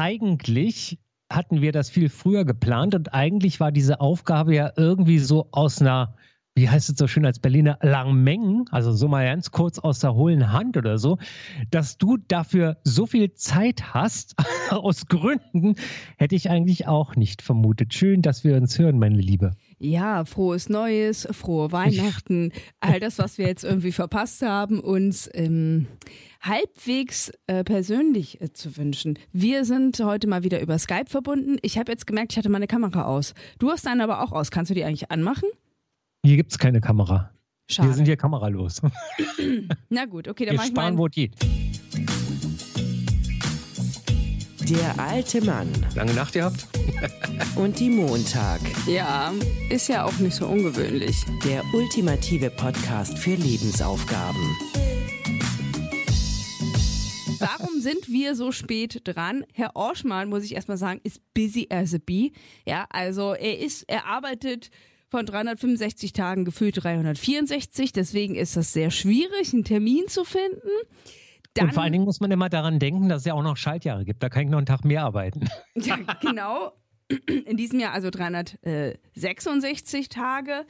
eigentlich hatten wir das viel früher geplant und eigentlich war diese Aufgabe ja irgendwie so aus einer wie heißt es so schön als Berliner, Langmengen, also so mal ganz kurz aus der hohlen Hand oder so, dass du dafür so viel Zeit hast, aus Gründen, hätte ich eigentlich auch nicht vermutet. Schön, dass wir uns hören, meine Liebe. Ja, frohes Neues, frohe Weihnachten, all das, was wir jetzt irgendwie verpasst haben, uns ähm, halbwegs äh, persönlich äh, zu wünschen. Wir sind heute mal wieder über Skype verbunden. Ich habe jetzt gemerkt, ich hatte meine Kamera aus. Du hast deine aber auch aus. Kannst du die eigentlich anmachen? Hier gibt es keine Kamera. Schade. Wir sind hier kameralos. Na gut, okay, dann Wir mach ich sparen, wo geht. Der alte Mann. Lange Nacht gehabt? Und die Montag. Ja, ist ja auch nicht so ungewöhnlich. Der ultimative Podcast für Lebensaufgaben. Warum sind wir so spät dran? Herr Orschmann, muss ich erstmal sagen, ist busy as a bee. Ja, also er ist, er arbeitet von 365 Tagen gefühlt 364. Deswegen ist das sehr schwierig, einen Termin zu finden. Dann, und vor allen Dingen muss man immer daran denken, dass es ja auch noch Schaltjahre gibt. Da kann ich noch einen Tag mehr arbeiten. Ja, genau. In diesem Jahr also 366 Tage.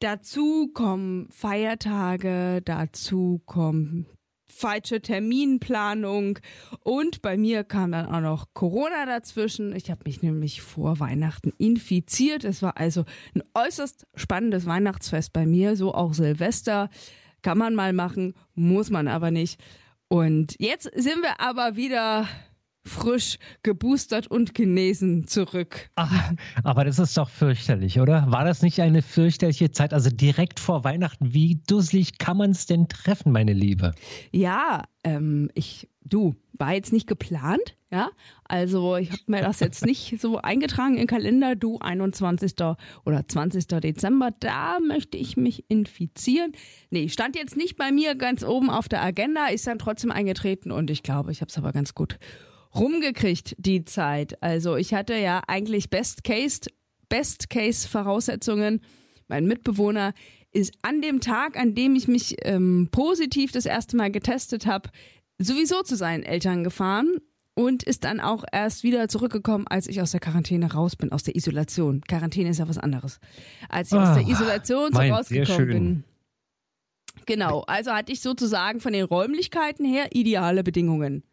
Dazu kommen Feiertage, dazu kommen falsche Terminplanung und bei mir kam dann auch noch Corona dazwischen. Ich habe mich nämlich vor Weihnachten infiziert. Es war also ein äußerst spannendes Weihnachtsfest bei mir, so auch Silvester. Kann man mal machen, muss man aber nicht. Und jetzt sind wir aber wieder frisch, geboostert und genesen zurück. Ach, aber das ist doch fürchterlich, oder? War das nicht eine fürchterliche Zeit? Also direkt vor Weihnachten, wie dusselig kann man es denn treffen, meine Liebe? Ja, ähm, ich, du, war jetzt nicht geplant, ja? Also ich habe mir das jetzt nicht so eingetragen im Kalender, du, 21. oder 20. Dezember, da möchte ich mich infizieren. Nee, stand jetzt nicht bei mir ganz oben auf der Agenda, ist dann trotzdem eingetreten und ich glaube, ich habe es aber ganz gut rumgekriegt, die Zeit. Also ich hatte ja eigentlich Best Case, Best Case Voraussetzungen. Mein Mitbewohner ist an dem Tag, an dem ich mich ähm, positiv das erste Mal getestet habe, sowieso zu seinen Eltern gefahren und ist dann auch erst wieder zurückgekommen, als ich aus der Quarantäne raus bin, aus der Isolation. Quarantäne ist ja was anderes. Als ich oh, aus der ah, Isolation so rausgekommen bin. Genau, also hatte ich sozusagen von den Räumlichkeiten her ideale Bedingungen.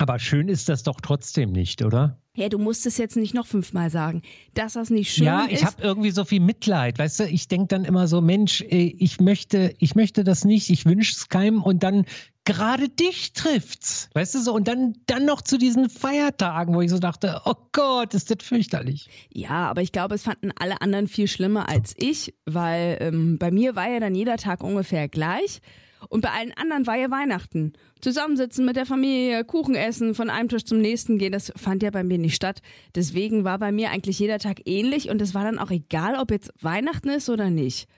Aber schön ist das doch trotzdem nicht, oder? Ja, du musst es jetzt nicht noch fünfmal sagen, dass das nicht schön ja, ist. Ja, ich habe irgendwie so viel Mitleid, weißt du? Ich denke dann immer so, Mensch, äh, ich möchte, ich möchte das nicht, ich wünsche es keinem und dann gerade dich trifft's, weißt du so? Und dann, dann noch zu diesen Feiertagen, wo ich so dachte, oh Gott, ist das fürchterlich. Ja, aber ich glaube, es fanden alle anderen viel schlimmer als ich, weil ähm, bei mir war ja dann jeder Tag ungefähr gleich. Und bei allen anderen war ja Weihnachten. Zusammensitzen mit der Familie, Kuchen essen, von einem Tisch zum nächsten gehen, das fand ja bei mir nicht statt. Deswegen war bei mir eigentlich jeder Tag ähnlich und es war dann auch egal, ob jetzt Weihnachten ist oder nicht.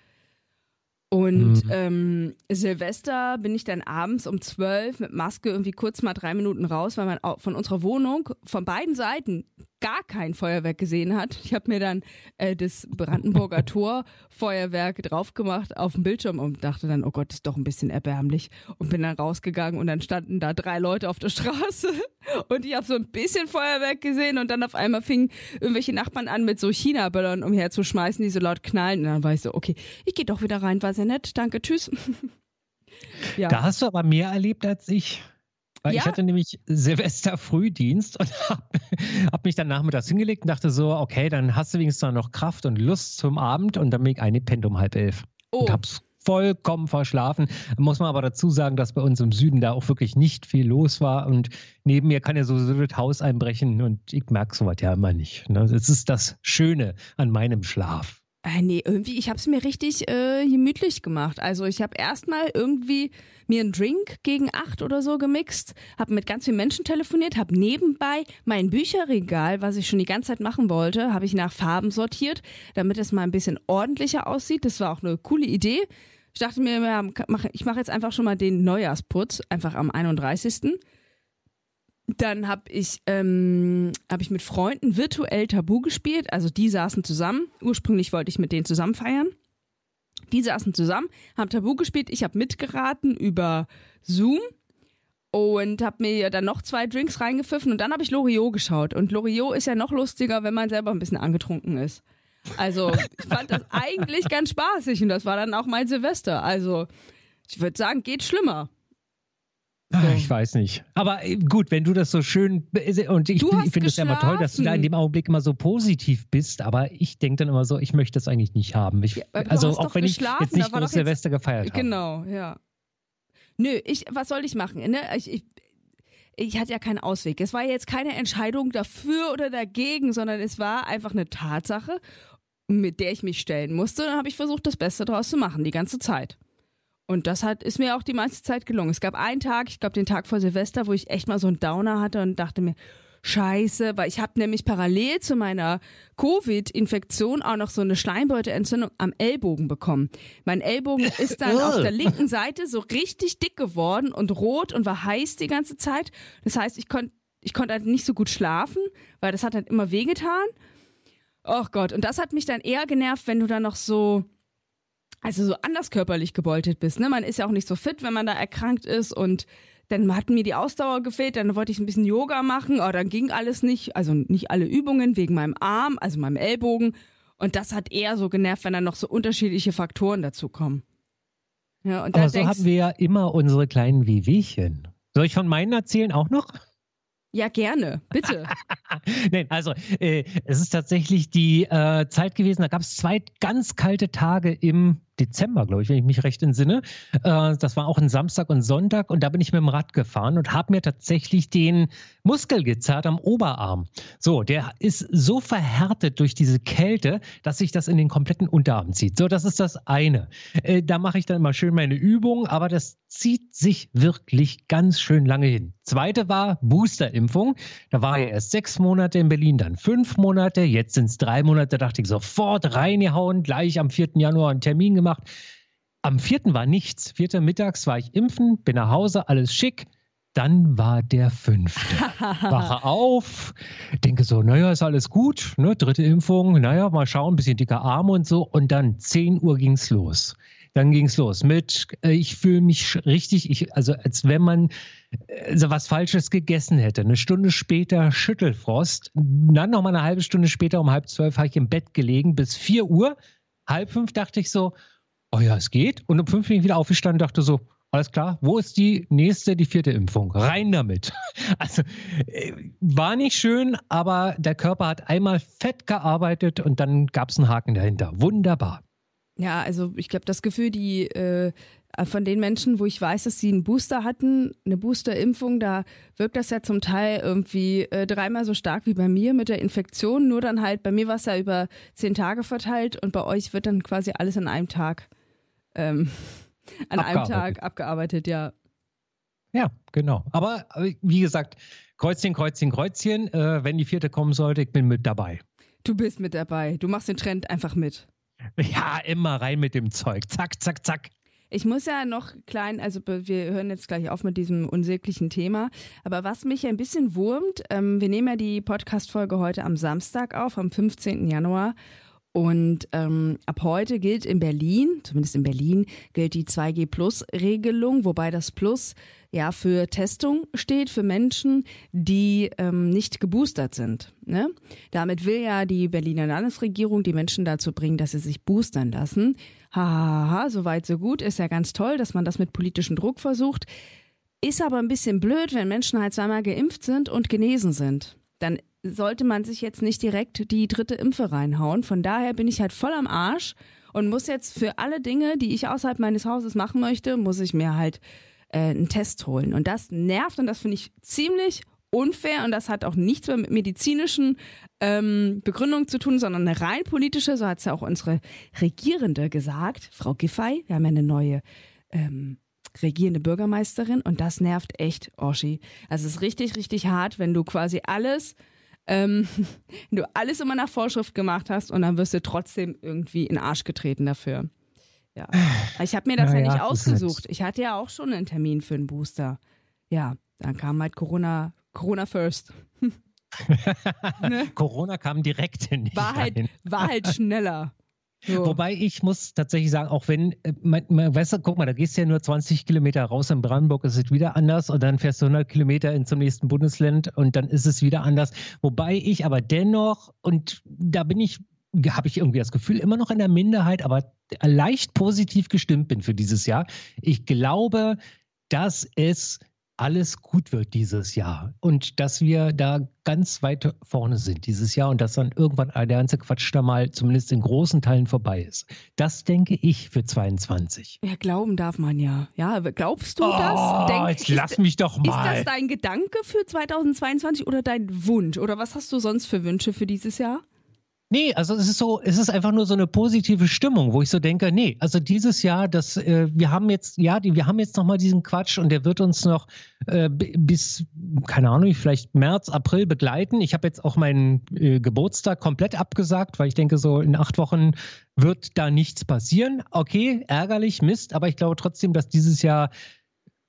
Und mhm. ähm, Silvester bin ich dann abends um zwölf mit Maske irgendwie kurz mal drei Minuten raus, weil man von unserer Wohnung von beiden Seiten gar kein Feuerwerk gesehen hat. Ich habe mir dann äh, das Brandenburger Tor Feuerwerk drauf gemacht auf dem Bildschirm und dachte dann, oh Gott, ist doch ein bisschen erbärmlich und bin dann rausgegangen und dann standen da drei Leute auf der Straße und ich habe so ein bisschen Feuerwerk gesehen und dann auf einmal fingen irgendwelche Nachbarn an mit so China-Böllern umherzuschmeißen, die so laut knallen und dann war ich so, okay, ich gehe doch wieder rein, war sehr nett, danke, tschüss. ja. Da hast du aber mehr erlebt als ich. Weil ja. ich hatte nämlich Silvester Frühdienst und habe hab mich dann nachmittags hingelegt und dachte so, okay, dann hast du wenigstens noch Kraft und Lust zum Abend und dann bin ich eingepennt um halb elf. Oh. Und hab's vollkommen verschlafen. Muss man aber dazu sagen, dass bei uns im Süden da auch wirklich nicht viel los war und neben mir kann ja sowieso das Haus einbrechen und ich merke sowas ja immer nicht. Ne? Das ist das Schöne an meinem Schlaf. Äh, nee, irgendwie, ich habe es mir richtig äh, gemütlich gemacht. Also ich habe erstmal irgendwie mir einen Drink gegen acht oder so gemixt, habe mit ganz vielen Menschen telefoniert, habe nebenbei mein Bücherregal, was ich schon die ganze Zeit machen wollte, habe ich nach Farben sortiert, damit es mal ein bisschen ordentlicher aussieht. Das war auch eine coole Idee. Ich dachte mir, ich mache jetzt einfach schon mal den Neujahrsputz, einfach am 31. Dann habe ich, ähm, hab ich mit Freunden virtuell Tabu gespielt. Also die saßen zusammen. Ursprünglich wollte ich mit denen zusammen feiern. Die saßen zusammen, haben Tabu gespielt. Ich habe mitgeraten über Zoom. und habe mir dann noch zwei Drinks reingepfiffen und dann habe ich Loriot geschaut. Und Loriot ist ja noch lustiger, wenn man selber ein bisschen angetrunken ist. Also ich fand das eigentlich ganz spaßig und das war dann auch mein Silvester. Also ich würde sagen, geht schlimmer. So. Ich weiß nicht. Aber äh, gut, wenn du das so schön und ich, ich finde es ja immer toll, dass du da in dem Augenblick immer so positiv bist, aber ich denke dann immer so, ich möchte das eigentlich nicht haben. Ich, ja, also auch wenn ich jetzt nicht groß Silvester gefeiert habe. Genau, ja. Nö, ich, was soll ich machen? Ne? Ich, ich, ich hatte ja keinen Ausweg. Es war jetzt keine Entscheidung dafür oder dagegen, sondern es war einfach eine Tatsache, mit der ich mich stellen musste. Dann habe ich versucht, das Beste daraus zu machen, die ganze Zeit. Und das hat, ist mir auch die meiste Zeit gelungen. Es gab einen Tag, ich glaube den Tag vor Silvester, wo ich echt mal so einen Downer hatte und dachte mir, Scheiße, weil ich habe nämlich parallel zu meiner Covid-Infektion auch noch so eine Schleimbeutelentzündung am Ellbogen bekommen. Mein Ellbogen ist dann auf der linken Seite so richtig dick geworden und rot und war heiß die ganze Zeit. Das heißt, ich konnte ich konnte halt nicht so gut schlafen, weil das hat halt immer wehgetan. Oh Gott, und das hat mich dann eher genervt, wenn du dann noch so also so anders körperlich gebeutelt bist. Ne? Man ist ja auch nicht so fit, wenn man da erkrankt ist und dann hat mir die Ausdauer gefehlt, dann wollte ich ein bisschen Yoga machen, aber dann ging alles nicht, also nicht alle Übungen wegen meinem Arm, also meinem Ellbogen. Und das hat eher so genervt, wenn dann noch so unterschiedliche Faktoren dazu kommen. Ja, und aber so haben wir ja immer unsere kleinen Wehwehchen. Soll ich von meinen erzählen auch noch? Ja, gerne, bitte. Nein, also äh, es ist tatsächlich die äh, Zeit gewesen, da gab es zwei ganz kalte Tage im Dezember, glaube ich, wenn ich mich recht entsinne. Äh, das war auch ein Samstag und Sonntag und da bin ich mit dem Rad gefahren und habe mir tatsächlich den Muskel gezerrt am Oberarm. So, der ist so verhärtet durch diese Kälte, dass sich das in den kompletten Unterarm zieht. So, das ist das eine. Äh, da mache ich dann immer schön meine Übungen, aber das zieht sich wirklich ganz schön lange hin. Zweite war Boosterimpfung. Da war er erst sechs Monate in Berlin, dann fünf Monate, jetzt sind es drei Monate. Da dachte ich sofort reingehauen, gleich am 4. Januar einen Termin gemacht. Am vierten war nichts. Vierter mittags war ich impfen, bin nach Hause, alles schick. Dann war der fünfte. Wache auf, denke so, naja, ist alles gut, ne? dritte Impfung, naja, mal schauen, bisschen dicker Arm und so. Und dann 10 Uhr ging es los. Dann ging es los mit, äh, ich fühle mich richtig, ich, also als wenn man also was Falsches gegessen hätte. Eine Stunde später Schüttelfrost. Dann noch mal eine halbe Stunde später um halb zwölf habe ich im Bett gelegen bis 4 Uhr. Halb fünf dachte ich so, oh ja, es geht. Und um fünf bin ich wieder aufgestanden und dachte so, alles klar, wo ist die nächste, die vierte Impfung? Rein damit. Also äh, war nicht schön, aber der Körper hat einmal fett gearbeitet und dann gab es einen Haken dahinter. Wunderbar. Ja, also ich glaube, das Gefühl, die äh, von den Menschen, wo ich weiß, dass sie einen Booster hatten, eine Boosterimpfung, da wirkt das ja zum Teil irgendwie äh, dreimal so stark wie bei mir mit der Infektion. Nur dann halt, bei mir war es ja über zehn Tage verteilt und bei euch wird dann quasi alles an einem Tag, ähm, an einem Tag abgearbeitet, ja. Ja, genau. Aber wie gesagt, Kreuzchen, Kreuzchen, Kreuzchen. Äh, wenn die vierte kommen sollte, ich bin mit dabei. Du bist mit dabei. Du machst den Trend einfach mit. Ja, immer rein mit dem Zeug. Zack, zack, zack. Ich muss ja noch klein, also wir hören jetzt gleich auf mit diesem unsäglichen Thema, aber was mich ein bisschen wurmt, ähm, wir nehmen ja die Podcast-Folge heute am Samstag auf, am 15. Januar. Und ähm, ab heute gilt in Berlin, zumindest in Berlin, gilt die 2G-Plus-Regelung, wobei das Plus ja für Testung steht für Menschen, die ähm, nicht geboostert sind. Ne? Damit will ja die Berliner Landesregierung die Menschen dazu bringen, dass sie sich boostern lassen. Hahaha, ha, ha, so weit, so gut. Ist ja ganz toll, dass man das mit politischem Druck versucht. Ist aber ein bisschen blöd, wenn Menschen halt zweimal geimpft sind und genesen sind. Dann sollte man sich jetzt nicht direkt die dritte Impfe reinhauen. Von daher bin ich halt voll am Arsch und muss jetzt für alle Dinge, die ich außerhalb meines Hauses machen möchte, muss ich mir halt äh, einen Test holen. Und das nervt und das finde ich ziemlich unfair und das hat auch nichts mehr mit medizinischen ähm, Begründungen zu tun, sondern eine rein politische, so hat es ja auch unsere Regierende gesagt, Frau Giffey. Wir haben ja eine neue ähm, regierende Bürgermeisterin und das nervt echt, Oschi. Also es ist richtig, richtig hart, wenn du quasi alles ähm, wenn du alles immer nach Vorschrift gemacht hast und dann wirst du trotzdem irgendwie in den Arsch getreten dafür. Ja. Ich habe mir das ja, ja nicht ausgesucht. Ich hatte ja auch schon einen Termin für einen Booster. Ja, dann kam halt Corona, Corona first. ne? Corona kam direkt in die war halt, war halt schneller. So. Wobei ich muss tatsächlich sagen, auch wenn, äh, man, man, weißt du, guck mal, da gehst du ja nur 20 Kilometer raus in Brandenburg, ist es wieder anders und dann fährst du 100 Kilometer in zum nächsten Bundesland und dann ist es wieder anders. Wobei ich aber dennoch, und da bin ich habe ich irgendwie das Gefühl, immer noch in der Minderheit, aber leicht positiv gestimmt bin für dieses Jahr. Ich glaube, dass es alles gut wird dieses Jahr und dass wir da ganz weit vorne sind dieses Jahr und dass dann irgendwann der ganze Quatsch da mal zumindest in großen Teilen vorbei ist. Das denke ich für 22. Ja, glauben darf man ja. Ja, glaubst du oh, das? Denk, jetzt lass ist, mich doch mal. Ist das dein Gedanke für 2022 oder dein Wunsch oder was hast du sonst für Wünsche für dieses Jahr? Nee, also es ist so, es ist einfach nur so eine positive Stimmung, wo ich so denke, nee, also dieses Jahr, das, äh, wir haben jetzt, ja, die, wir haben jetzt nochmal diesen Quatsch und der wird uns noch äh, bis, keine Ahnung, vielleicht März, April begleiten. Ich habe jetzt auch meinen äh, Geburtstag komplett abgesagt, weil ich denke, so in acht Wochen wird da nichts passieren. Okay, ärgerlich, Mist, aber ich glaube trotzdem, dass dieses Jahr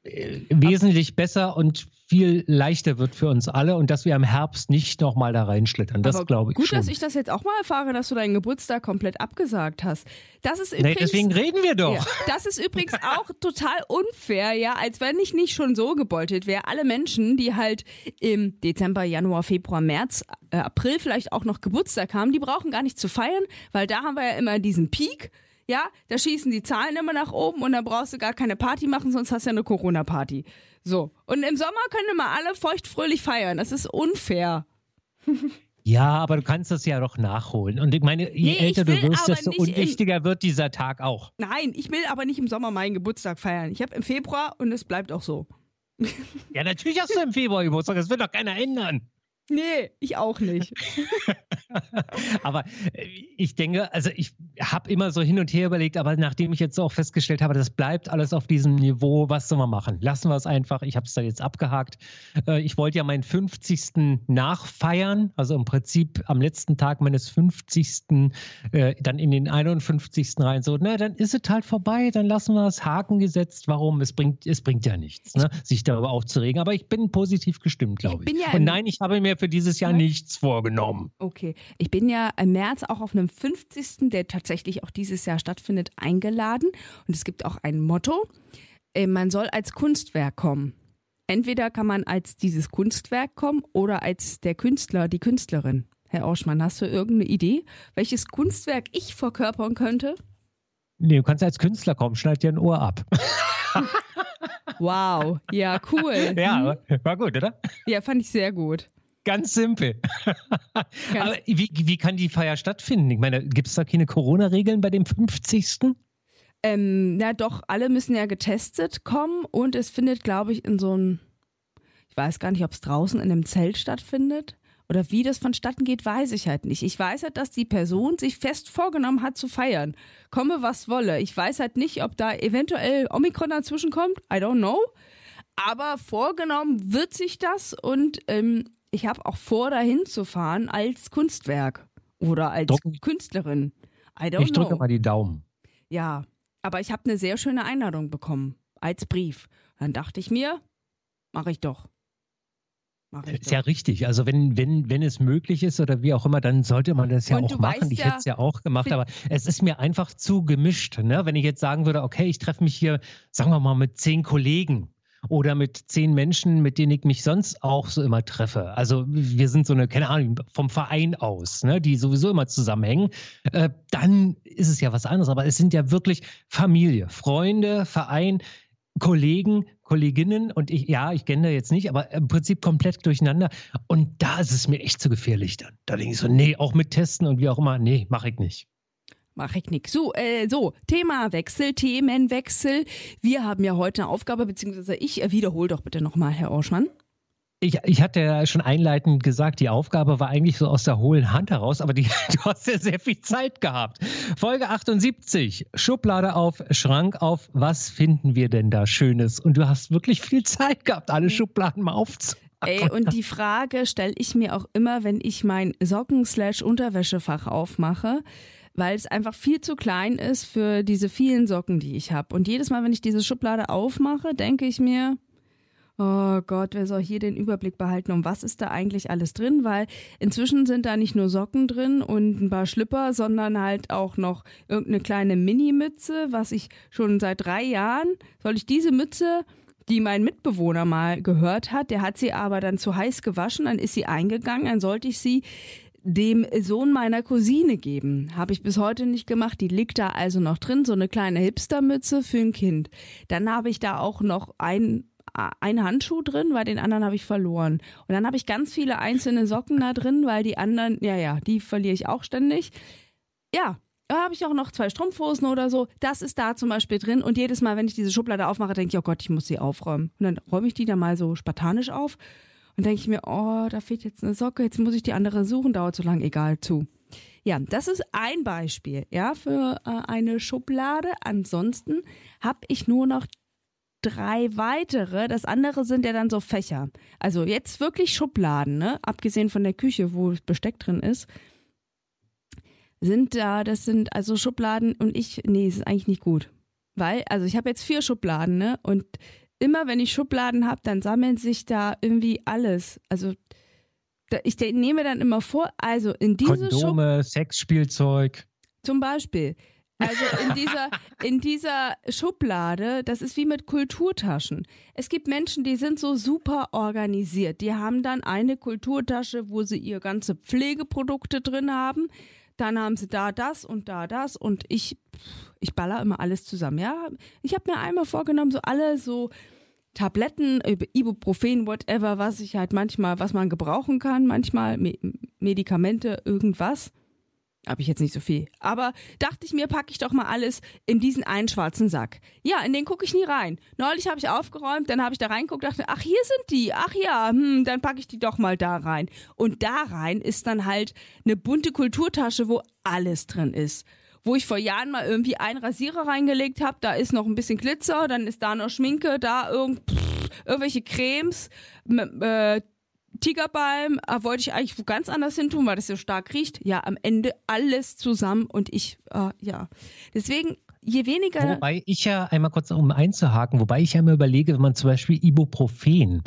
wesentlich besser und viel leichter wird für uns alle und dass wir im Herbst nicht nochmal da reinschlittern. Das glaube ich gut, schon. dass ich das jetzt auch mal erfahre, dass du deinen Geburtstag komplett abgesagt hast. Das ist übrigens, nee, deswegen reden wir doch. Ja, das ist übrigens auch total unfair, ja, als wenn ich nicht schon so gebeutelt wäre. Alle Menschen, die halt im Dezember, Januar, Februar, März, äh, April vielleicht auch noch Geburtstag haben, die brauchen gar nicht zu feiern, weil da haben wir ja immer diesen Peak ja, da schießen die Zahlen immer nach oben und dann brauchst du gar keine Party machen, sonst hast du ja eine Corona-Party. So. Und im Sommer können immer alle feuchtfröhlich feiern. Das ist unfair. Ja, aber du kannst das ja doch nachholen. Und ich meine, je nee, älter du wirst, desto unwichtiger wird dieser Tag auch. Nein, ich will aber nicht im Sommer meinen Geburtstag feiern. Ich habe im Februar und es bleibt auch so. Ja, natürlich hast du im Februar Geburtstag. Das wird doch keiner ändern. Nee, ich auch nicht. aber äh, ich denke, also ich habe immer so hin und her überlegt, aber nachdem ich jetzt auch festgestellt habe, das bleibt alles auf diesem Niveau, was soll man machen? Lassen wir es einfach. Ich habe es da jetzt abgehakt. Äh, ich wollte ja meinen 50. nachfeiern, also im Prinzip am letzten Tag meines 50. Äh, dann in den 51. rein. So, na, dann ist es halt vorbei, dann lassen wir es Haken gesetzt. Warum? Es bringt, es bringt ja nichts, ne? sich darüber aufzuregen. Aber ich bin positiv gestimmt, glaube ich. Ja und nein, ich habe mir mir für dieses Jahr nichts vorgenommen. Okay. Ich bin ja im März auch auf einem 50., der tatsächlich auch dieses Jahr stattfindet, eingeladen. Und es gibt auch ein Motto. Äh, man soll als Kunstwerk kommen. Entweder kann man als dieses Kunstwerk kommen oder als der Künstler, die Künstlerin. Herr Auschmann, hast du irgendeine Idee, welches Kunstwerk ich verkörpern könnte? Nee, du kannst als Künstler kommen, schneid dir ein Ohr ab. wow, ja, cool. Ja, war gut, oder? Ja, fand ich sehr gut. Ganz simpel. Ganz Aber wie, wie kann die Feier stattfinden? Ich meine, gibt es da keine Corona-Regeln bei dem 50.? Ähm, na doch, alle müssen ja getestet kommen und es findet, glaube ich, in so einem, ich weiß gar nicht, ob es draußen in einem Zelt stattfindet. Oder wie das vonstatten geht, weiß ich halt nicht. Ich weiß halt, dass die Person sich fest vorgenommen hat zu feiern. Komme, was wolle. Ich weiß halt nicht, ob da eventuell Omikron dazwischen kommt. I don't know. Aber vorgenommen wird sich das und ähm, ich habe auch vor, dahin zu fahren als Kunstwerk oder als Druck. Künstlerin. I don't ich know. drücke mal die Daumen. Ja, aber ich habe eine sehr schöne Einladung bekommen als Brief. Dann dachte ich mir, mache ich doch. Mach ich ist doch. ja richtig. Also wenn, wenn, wenn es möglich ist oder wie auch immer, dann sollte man das ja Und auch machen. Ich ja, hätte es ja auch gemacht, aber es ist mir einfach zu gemischt. Ne? Wenn ich jetzt sagen würde, okay, ich treffe mich hier, sagen wir mal, mit zehn Kollegen oder mit zehn Menschen, mit denen ich mich sonst auch so immer treffe. Also wir sind so eine, keine Ahnung, vom Verein aus, ne, die sowieso immer zusammenhängen. Äh, dann ist es ja was anderes. Aber es sind ja wirklich Familie, Freunde, Verein, Kollegen, Kolleginnen und ich, ja, ich kenne jetzt nicht, aber im Prinzip komplett durcheinander. Und da ist es mir echt zu gefährlich dann. Da denke ich so, nee, auch mit Testen und wie auch immer, nee, mache ich nicht. Mach ich nix. So, äh, so, Themawechsel, Themenwechsel. Wir haben ja heute eine Aufgabe, beziehungsweise ich, äh, wiederhole doch bitte nochmal, Herr Orschmann. Ich, ich hatte ja schon einleitend gesagt, die Aufgabe war eigentlich so aus der hohlen Hand heraus, aber die, du hast ja sehr viel Zeit gehabt. Folge 78, Schublade auf, Schrank auf, was finden wir denn da Schönes? Und du hast wirklich viel Zeit gehabt, alle Schubladen mal aufzunehmen. Ey, und die Frage stelle ich mir auch immer, wenn ich mein Socken-Unterwäschefach aufmache weil es einfach viel zu klein ist für diese vielen Socken, die ich habe. Und jedes Mal, wenn ich diese Schublade aufmache, denke ich mir, oh Gott, wer soll hier den Überblick behalten, um was ist da eigentlich alles drin? Weil inzwischen sind da nicht nur Socken drin und ein paar Schlipper, sondern halt auch noch irgendeine kleine Mini-Mütze, was ich schon seit drei Jahren, soll ich diese Mütze die mein Mitbewohner mal gehört hat. Der hat sie aber dann zu heiß gewaschen, dann ist sie eingegangen, dann sollte ich sie dem Sohn meiner Cousine geben. Habe ich bis heute nicht gemacht. Die liegt da also noch drin, so eine kleine Hipstermütze für ein Kind. Dann habe ich da auch noch ein ein Handschuh drin, weil den anderen habe ich verloren. Und dann habe ich ganz viele einzelne Socken da drin, weil die anderen, ja, ja, die verliere ich auch ständig. Ja, da habe ich auch noch zwei Strumpfhosen oder so. Das ist da zum Beispiel drin. Und jedes Mal, wenn ich diese Schublade aufmache, denke ich, oh Gott, ich muss sie aufräumen. Und dann räume ich die da mal so spartanisch auf. Und denke ich mir, oh, da fehlt jetzt eine Socke, jetzt muss ich die andere suchen, dauert so lang, egal, zu. Ja, das ist ein Beispiel, ja, für äh, eine Schublade. Ansonsten habe ich nur noch drei weitere. Das andere sind ja dann so Fächer. Also jetzt wirklich Schubladen, ne? Abgesehen von der Küche, wo Besteck drin ist. Sind da, das sind also Schubladen und ich, nee, ist eigentlich nicht gut. Weil, also ich habe jetzt vier Schubladen, ne? Und immer wenn ich Schubladen habe, dann sammeln sich da irgendwie alles. Also ich nehme dann immer vor, also in diese Kondome, Schub Sexspielzeug. Zum Beispiel. Also in dieser, in dieser Schublade, das ist wie mit Kulturtaschen. Es gibt Menschen, die sind so super organisiert. Die haben dann eine Kulturtasche, wo sie ihre ganze Pflegeprodukte drin haben. Dann haben sie da das und da das und ich, ich baller immer alles zusammen. Ja, ich habe mir einmal vorgenommen, so alle so Tabletten, Ibuprofen, whatever, was ich halt manchmal, was man gebrauchen kann, manchmal Medikamente, irgendwas habe ich jetzt nicht so viel. Aber dachte ich mir, packe ich doch mal alles in diesen einen schwarzen Sack. Ja, in den gucke ich nie rein. Neulich habe ich aufgeräumt, dann habe ich da reingeguckt, dachte, ach, hier sind die. Ach ja, hm, dann packe ich die doch mal da rein. Und da rein ist dann halt eine bunte Kulturtasche, wo alles drin ist. Wo ich vor Jahren mal irgendwie einen Rasierer reingelegt habe, da ist noch ein bisschen Glitzer, dann ist da noch Schminke, da irgend, pff, irgendwelche Cremes, äh, Tigerbalm äh, wollte ich eigentlich ganz anders hin tun, weil das so stark riecht. Ja, am Ende alles zusammen und ich, äh, ja. Deswegen, je weniger. Wobei ich ja einmal kurz um einzuhaken, wobei ich ja immer überlege, wenn man zum Beispiel Ibuprofen.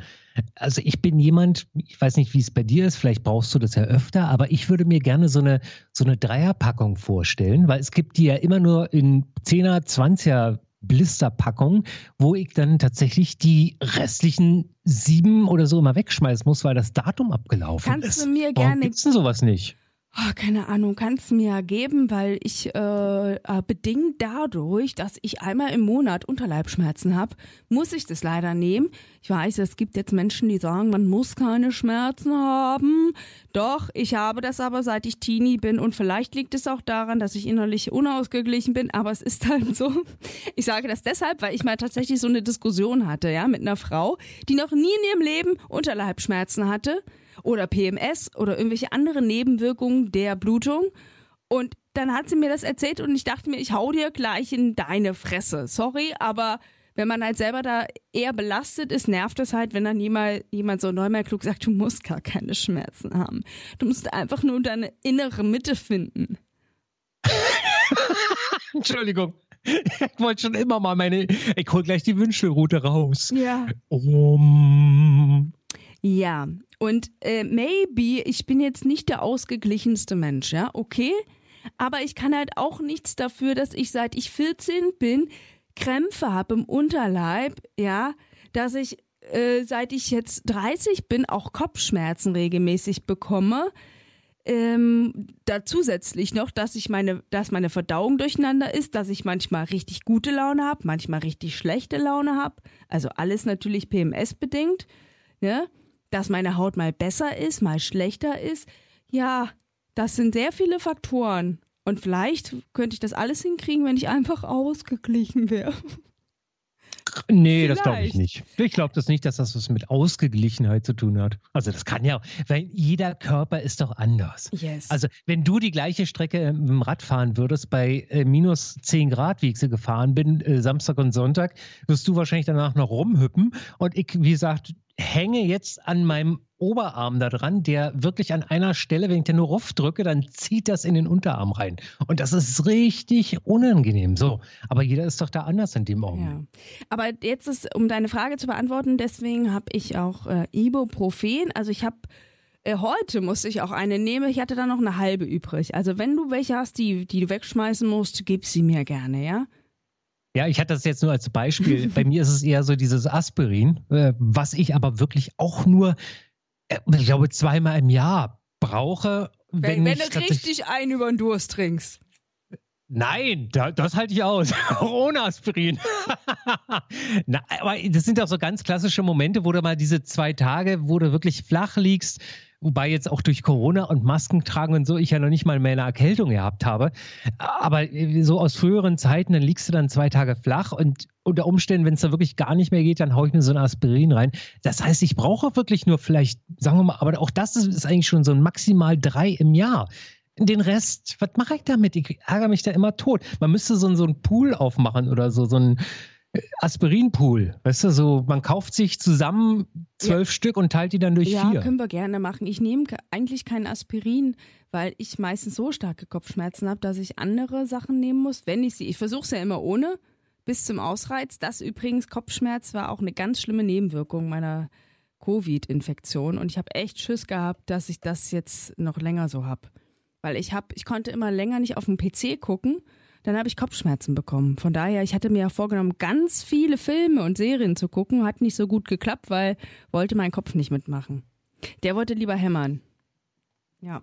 Also ich bin jemand, ich weiß nicht, wie es bei dir ist, vielleicht brauchst du das ja öfter, aber ich würde mir gerne so eine, so eine Dreierpackung vorstellen, weil es gibt die ja immer nur in 10er, 20er Blisterpackung, wo ich dann tatsächlich die restlichen sieben oder so immer wegschmeißen muss, weil das Datum abgelaufen Kannst ist. Kannst du mir Warum gerne. Gibt's denn sowas nicht? Oh, keine Ahnung, kannst du mir geben, weil ich äh, äh, bedingt dadurch, dass ich einmal im Monat Unterleibschmerzen habe, muss ich das leider nehmen. Ich weiß, es gibt jetzt Menschen, die sagen, man muss keine Schmerzen haben. Doch, ich habe das aber seit ich Teenie bin und vielleicht liegt es auch daran, dass ich innerlich unausgeglichen bin, aber es ist halt so. Ich sage das deshalb, weil ich mal tatsächlich so eine Diskussion hatte, ja, mit einer Frau, die noch nie in ihrem Leben Unterleibschmerzen hatte oder PMS oder irgendwelche anderen Nebenwirkungen der Blutung. Und dann hat sie mir das erzählt und ich dachte mir, ich hau dir gleich in deine Fresse. Sorry, aber wenn man halt selber da eher belastet ist, nervt es halt, wenn dann jemand, jemand so neunmal klug sagt, du musst gar keine Schmerzen haben. Du musst einfach nur deine innere Mitte finden. Entschuldigung. Ich wollte schon immer mal meine. Ich hol gleich die Wünschelrute raus. Ja. Um. Ja, und äh, maybe, ich bin jetzt nicht der ausgeglichenste Mensch, ja, okay? Aber ich kann halt auch nichts dafür, dass ich seit ich 14 bin Krämpfe habe im Unterleib, ja, dass ich äh, seit ich jetzt 30 bin auch Kopfschmerzen regelmäßig bekomme. Ähm, da zusätzlich noch, dass ich meine, dass meine Verdauung durcheinander ist, dass ich manchmal richtig gute Laune habe, manchmal richtig schlechte Laune habe. Also alles natürlich PMS bedingt. Ne? Dass meine Haut mal besser ist, mal schlechter ist. Ja, das sind sehr viele Faktoren. Und vielleicht könnte ich das alles hinkriegen, wenn ich einfach ausgeglichen wäre. Nee, Vielleicht. das glaube ich nicht. Ich glaube das nicht, dass das was mit Ausgeglichenheit zu tun hat. Also das kann ja, weil jeder Körper ist doch anders. Yes. Also wenn du die gleiche Strecke mit dem Rad fahren würdest, bei äh, minus 10 Grad, wie ich sie gefahren bin, äh, Samstag und Sonntag, wirst du wahrscheinlich danach noch rumhüppen. Und ich, wie gesagt, hänge jetzt an meinem Oberarm da dran, der wirklich an einer Stelle, wenn ich den nur rauf drücke, dann zieht das in den Unterarm rein. Und das ist richtig unangenehm. So, aber jeder ist doch da anders in dem Augenblick. Ja. Aber jetzt ist, um deine Frage zu beantworten, deswegen habe ich auch äh, Ibuprofen. Also ich habe äh, heute musste ich auch eine nehmen. Ich hatte da noch eine halbe übrig. Also wenn du welche hast, die, die du wegschmeißen musst, gib sie mir gerne, ja? Ja, ich hatte das jetzt nur als Beispiel. Bei mir ist es eher so dieses Aspirin, äh, was ich aber wirklich auch nur, äh, ich glaube, zweimal im Jahr brauche. Wenn, wenn, wenn du richtig einen über den Durst trinkst. Nein, da, das halte ich aus. Ohne Aspirin. Na, aber das sind auch so ganz klassische Momente, wo du mal diese zwei Tage, wo du wirklich flach liegst, Wobei jetzt auch durch Corona und Masken tragen und so ich ja noch nicht mal mehr eine Erkältung gehabt habe. Aber äh, so aus früheren Zeiten, dann liegst du dann zwei Tage flach und unter Umständen, wenn es da wirklich gar nicht mehr geht, dann haue ich mir so ein Aspirin rein. Das heißt, ich brauche wirklich nur vielleicht, sagen wir mal, aber auch das ist, ist eigentlich schon so ein maximal drei im Jahr. Den Rest, was mache ich damit? Ich ärgere mich da immer tot. Man müsste so, so einen Pool aufmachen oder so, so ein Aspirinpool. Weißt du, so man kauft sich zusammen zwölf ja. Stück und teilt die dann durch ja, vier. Ja, können wir gerne machen. Ich nehme eigentlich kein Aspirin, weil ich meistens so starke Kopfschmerzen habe, dass ich andere Sachen nehmen muss, wenn ich sie. Ich versuche es ja immer ohne, bis zum Ausreiz. Das übrigens, Kopfschmerz war auch eine ganz schlimme Nebenwirkung meiner Covid-Infektion und ich habe echt Schiss gehabt, dass ich das jetzt noch länger so habe. Weil ich habe, ich konnte immer länger nicht auf dem PC gucken dann habe ich Kopfschmerzen bekommen. Von daher, ich hatte mir ja vorgenommen, ganz viele Filme und Serien zu gucken. Hat nicht so gut geklappt, weil wollte mein Kopf nicht mitmachen. Der wollte lieber hämmern. Ja.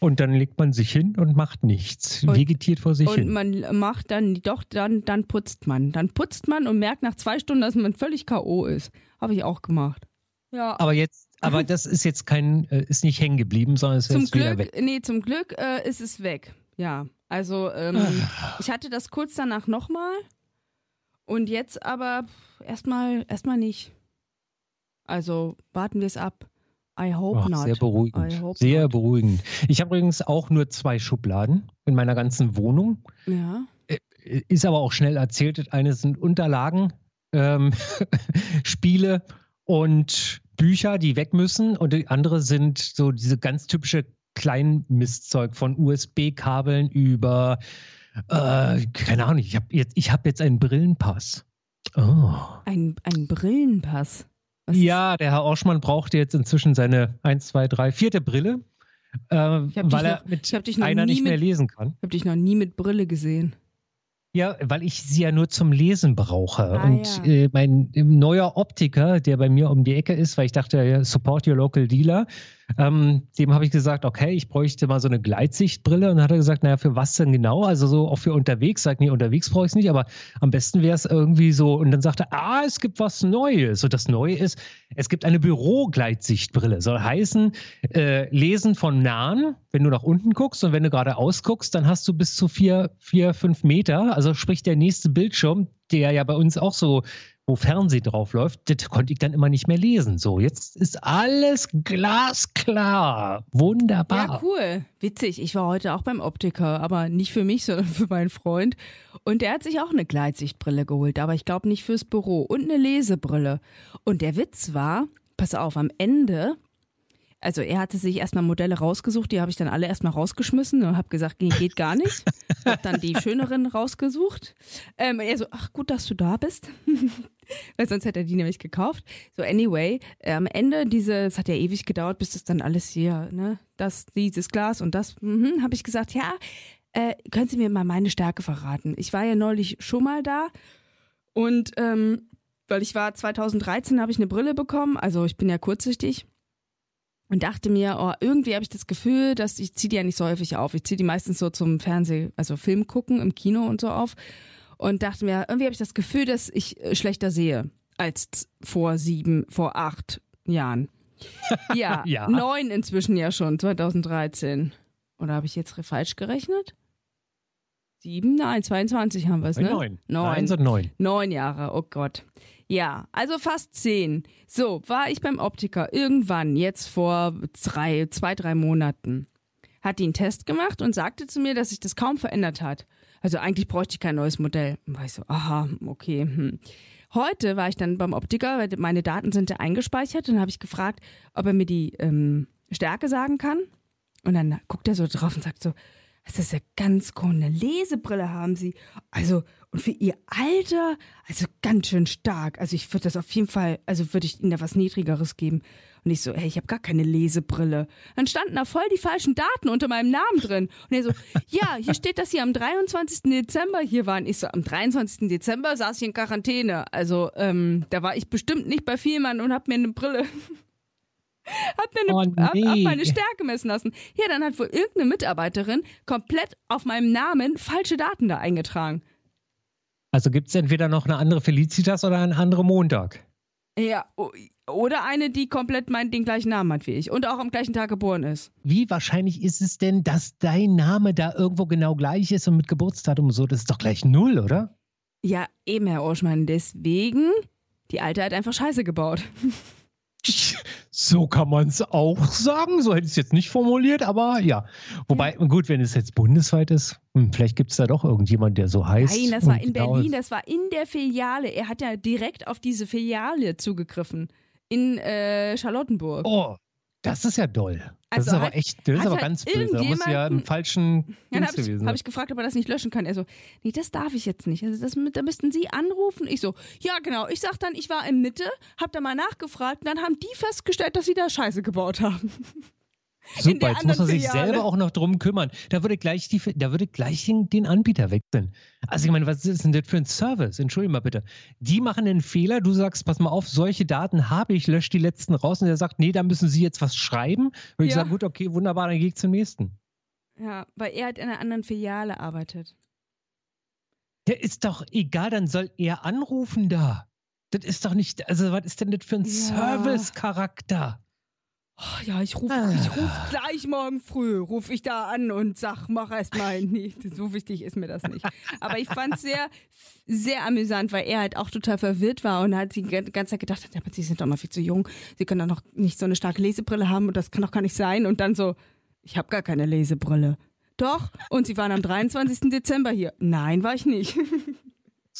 Und dann legt man sich hin und macht nichts, und, vegetiert vor sich und hin. Und man macht dann, doch, dann, dann putzt man. Dann putzt man und merkt nach zwei Stunden, dass man völlig K.O. ist. Habe ich auch gemacht. Ja. Aber jetzt, aber das ist jetzt kein, äh, ist nicht hängen geblieben, sondern ist zum jetzt Glück, wieder weg. Nee, zum Glück äh, ist es weg. Ja. Also ähm, ah. ich hatte das kurz danach nochmal und jetzt aber erstmal erstmal nicht. Also warten wir es ab. I hope Ach, not. Sehr beruhigend. Hope sehr not. beruhigend. Ich habe übrigens auch nur zwei Schubladen in meiner ganzen Wohnung. Ja. Äh, ist aber auch schnell erzählt. Eine sind Unterlagen, ähm, Spiele und Bücher, die weg müssen. Und die andere sind so diese ganz typische Kleinmistzeug von USB-Kabeln über, äh, keine Ahnung, ich habe jetzt, hab jetzt einen Brillenpass. Oh. Ein, ein Brillenpass? Was ja, der Herr Orschmann braucht jetzt inzwischen seine 1, 2, 3, vierte Brille, äh, weil er noch, mit einer nicht mehr lesen kann. Ich habe dich noch nie mit Brille gesehen. Ja, weil ich sie ja nur zum Lesen brauche. Ah, und ja. äh, mein neuer Optiker, der bei mir um die Ecke ist, weil ich dachte, ja, support your local dealer, ähm, dem habe ich gesagt, okay, ich bräuchte mal so eine Gleitsichtbrille. Und dann hat er gesagt, naja, für was denn genau? Also so auch für unterwegs. Sagt, nee, unterwegs brauche ich es nicht, aber am besten wäre es irgendwie so. Und dann sagte er, ah, es gibt was Neues. Und das Neue ist, es gibt eine Bürogleitsichtbrille. Soll heißen, äh, lesen von nahen, wenn du nach unten guckst und wenn du geradeaus guckst, dann hast du bis zu vier, vier, fünf Meter. Also sprich der nächste Bildschirm, der ja bei uns auch so wo Fernsehen drauf läuft, das konnte ich dann immer nicht mehr lesen. So, jetzt ist alles glasklar. Wunderbar. Ja, cool. Witzig. Ich war heute auch beim Optiker, aber nicht für mich, sondern für meinen Freund. Und der hat sich auch eine Gleitsichtbrille geholt, aber ich glaube nicht fürs Büro und eine Lesebrille. Und der Witz war, pass auf, am Ende also er hatte sich erstmal Modelle rausgesucht, die habe ich dann alle erstmal rausgeschmissen und habe gesagt, nee, geht gar nicht. habe dann die schöneren rausgesucht. Ähm, er so, ach gut, dass du da bist. Weil sonst hätte er die nämlich gekauft. So, anyway, äh, am Ende diese, es hat ja ewig gedauert, bis das dann alles hier, ne, das, dieses Glas und das, mhm, habe ich gesagt, ja, äh, können Sie mir mal meine Stärke verraten? Ich war ja neulich schon mal da und ähm, weil ich war 2013 habe ich eine Brille bekommen, also ich bin ja kurzsichtig und dachte mir, oh, irgendwie habe ich das Gefühl, dass ich ziehe die ja nicht so häufig auf. Ich ziehe die meistens so zum Fernseh, also Film gucken im Kino und so auf und dachte mir, irgendwie habe ich das Gefühl, dass ich äh, schlechter sehe als vor sieben, vor acht Jahren. Ja, ja. neun inzwischen ja schon, 2013. Oder habe ich jetzt falsch gerechnet? Sieben? Nein, 22 haben wir es, ne? Neun. Neun. Eins und neun. Neun Jahre, oh Gott. Ja, also fast zehn. So, war ich beim Optiker irgendwann, jetzt vor drei, zwei, drei Monaten. Hat die einen Test gemacht und sagte zu mir, dass sich das kaum verändert hat. Also eigentlich bräuchte ich kein neues Modell. Und war ich so, aha, okay. Hm. Heute war ich dann beim Optiker, weil meine Daten sind ja eingespeichert. Dann habe ich gefragt, ob er mir die ähm, Stärke sagen kann. Und dann guckt er so drauf und sagt so, das ist ja ganz cool, eine Lesebrille haben Sie. Also, und für Ihr Alter, also ganz schön stark. Also ich würde das auf jeden Fall, also würde ich Ihnen da was Niedrigeres geben. Und ich so, hey, ich habe gar keine Lesebrille. Dann standen da voll die falschen Daten unter meinem Namen drin. Und er so, ja, hier steht, dass Sie am 23. Dezember hier waren. Ich so, am 23. Dezember saß ich in Quarantäne. Also, ähm, da war ich bestimmt nicht bei Vielmann und habe mir eine Brille Hat mir eine, oh, nee. hab, hab meine Stärke messen lassen. Ja, dann hat wohl irgendeine Mitarbeiterin komplett auf meinem Namen falsche Daten da eingetragen. Also gibt es entweder noch eine andere Felicitas oder einen anderen Montag. Ja, oder eine, die komplett mein, den gleichen Namen hat wie ich und auch am gleichen Tag geboren ist. Wie wahrscheinlich ist es denn, dass dein Name da irgendwo genau gleich ist und mit Geburtsdatum so? Das ist doch gleich null, oder? Ja, eben, Herr Oschmann. Deswegen, die Alte hat einfach Scheiße gebaut. So kann man es auch sagen. So hätte ich es jetzt nicht formuliert, aber ja. Wobei, gut, wenn es jetzt bundesweit ist, hm, vielleicht gibt es da doch irgendjemand, der so heißt. Nein, das war in Berlin, das war in der Filiale. Er hat ja direkt auf diese Filiale zugegriffen. In äh, Charlottenburg. Oh, das ist ja doll. Das also ist aber echt, das ist aber halt ganz böse. Da muss ja im falschen ja, Dings gewesen sein. habe ich gefragt, ob er das nicht löschen kann. Er so, nee, das darf ich jetzt nicht. Also das, da müssten Sie anrufen. Ich so, ja genau. Ich sag dann, ich war in Mitte, hab da mal nachgefragt. Und dann haben die festgestellt, dass sie da Scheiße gebaut haben. Super, jetzt muss man sich Filiale. selber auch noch drum kümmern. Da würde gleich, die, da würde gleich den, den, Anbieter wechseln. Also ich meine, was ist denn das für ein Service? Entschuldigung mal bitte. Die machen einen Fehler, du sagst, pass mal auf, solche Daten habe ich, lösche die letzten raus und der sagt, nee, da müssen Sie jetzt was schreiben. Würde ja. ich sagen, gut, okay, wunderbar, dann gehe ich zum nächsten. Ja, weil er halt in einer anderen Filiale arbeitet. Der ist doch egal, dann soll er anrufen da. Das ist doch nicht, also was ist denn das für ein ja. Service-Charakter? Oh, ja, ich rufe ah. ich ruf gleich morgen früh, rufe ich da an und sag, mach erst mal. Nee, so wichtig ist mir das nicht. Aber ich fand es sehr, sehr amüsant, weil er halt auch total verwirrt war und hat die ganze Zeit gedacht, ja, sie sind doch noch viel zu jung, sie können doch noch nicht so eine starke Lesebrille haben und das kann doch gar nicht sein. Und dann so, ich habe gar keine Lesebrille. Doch, und sie waren am 23. Dezember hier. Nein, war ich nicht.